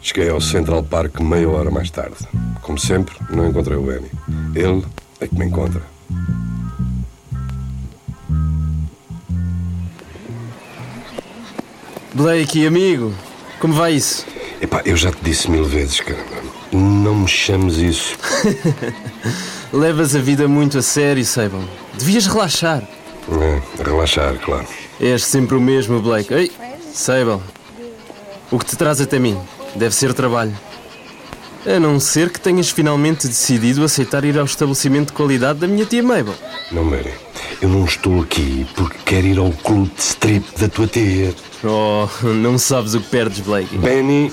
Cheguei ao Central Park meia hora mais tarde. Como sempre, não encontrei o Benny. Ele é que me encontra. Blake, amigo, como vai isso? Epá, eu já te disse mil vezes, caramba. Não me chames isso. Levas a vida muito a sério, Sable. Devias relaxar. É, relaxar, claro. És sempre o mesmo, Blake. Ei, Sable. O que te traz até mim deve ser trabalho. A não ser que tenhas finalmente decidido aceitar ir ao estabelecimento de qualidade da minha tia Mabel. Não, Benny. Eu não estou aqui porque quero ir ao clube de strip da tua tia. Oh, não sabes o que perdes, Blake. Benny,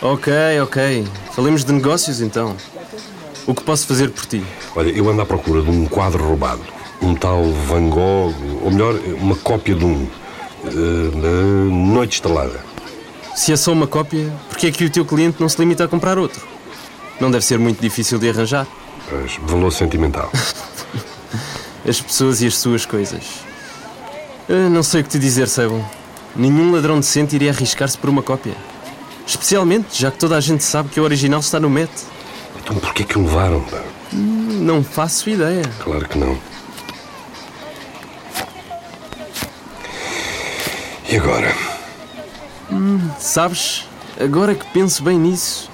Ok, ok. Falemos de negócios então. O que posso fazer por ti? olha, eu ando à procura de um quadro roubado. Um tal Van Gogh, ou melhor, uma cópia de um. na Noite Estrelada. Se é só uma cópia, por que é que o teu cliente não se limita a comprar outro? Não deve ser muito difícil de arranjar. Mas valor sentimental. As pessoas e as suas coisas. Ah, não sei o que te dizer, Sable. Nenhum ladrão decente iria arriscar-se por uma cópia. Especialmente, já que toda a gente sabe que o original está no Met. Então porquê que o levaram? pá? Não faço ideia. Claro que não. E agora? Sabes, agora que penso bem nisso,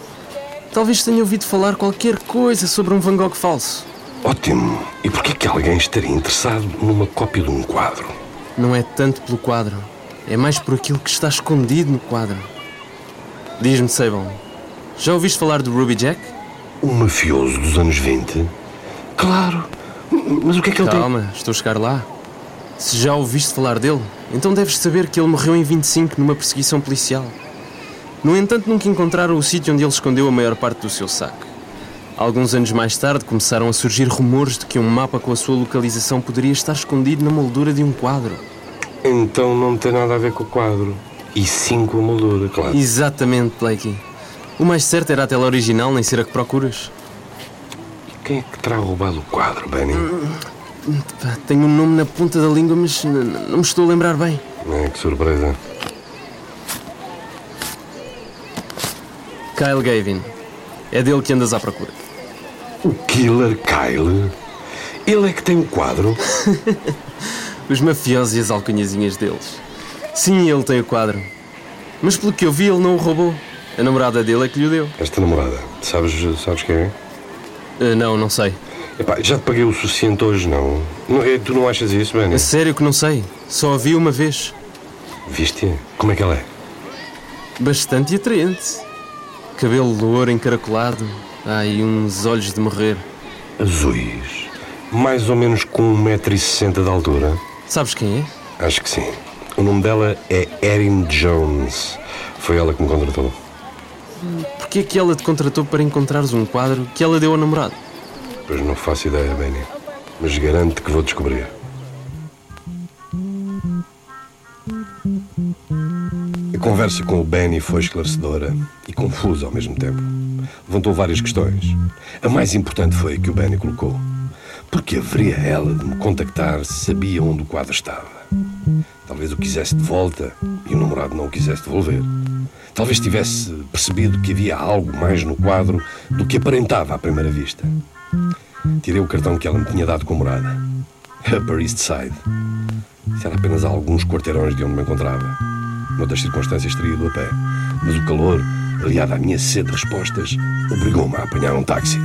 talvez tenha ouvido falar qualquer coisa sobre um Van Gogh falso. Ótimo. E porquê que alguém estaria interessado numa cópia de um quadro? Não é tanto pelo quadro, é mais por aquilo que está escondido no quadro. Diz-me, Sable, já ouviste falar do Ruby Jack? Um mafioso dos anos 20? Claro. Mas o que é que ele tem? Calma, estou a chegar lá. Se já ouviste falar dele, então deves saber que ele morreu em 25 numa perseguição policial. No entanto, nunca encontraram o sítio onde ele escondeu a maior parte do seu saco. Alguns anos mais tarde começaram a surgir rumores de que um mapa com a sua localização poderia estar escondido na moldura de um quadro. Então não tem nada a ver com o quadro. E sim com a moldura, claro. Exatamente, Blakey. O mais certo era a tela original nem ser a que procuras. Quem é que terá roubado o quadro, Benny? Tenho um nome na ponta da língua, mas não me estou a lembrar bem. É, que surpresa. Kyle Gavin. É dele que andas à procura. O Killer Kyle? Ele é que tem o quadro? Os mafiosos e as alcunhazinhas deles. Sim, ele tem o quadro. Mas pelo que eu vi, ele não o roubou. A namorada dele é que lhe o deu. Esta namorada, sabes, sabes quem é? Ah, não, não sei. Epá, já te paguei o suficiente hoje, não? não é, tu não achas isso, Benny? A sério que não sei. Só a vi uma vez. Viste? Como é que ela é? Bastante atraente. Cabelo louro encaracolado. Ai, uns olhos de morrer. Azuis. Mais ou menos com 1,60m de altura. Sabes quem é? Acho que sim. O nome dela é Erin Jones. Foi ela que me contratou. Porquê é que ela te contratou para encontrares um quadro que ela deu ao namorado? Pois não faço ideia, Benny. Mas garanto que vou descobrir. A conversa com o Benny foi esclarecedora e confusa ao mesmo tempo. Levantou várias questões. A mais importante foi a que o Benny colocou. Por que haveria ela de me contactar se sabia onde o quadro estava? Talvez o quisesse de volta e o namorado não o quisesse devolver. Talvez tivesse percebido que havia algo mais no quadro do que aparentava à primeira vista. Tirei o cartão que ela me tinha dado com morada. Upper East Side. Isso era apenas a alguns quarteirões de onde me encontrava. Noutras circunstâncias teria ido a pé. Mas o calor, aliado à minha sede de respostas, obrigou-me a apanhar um táxi.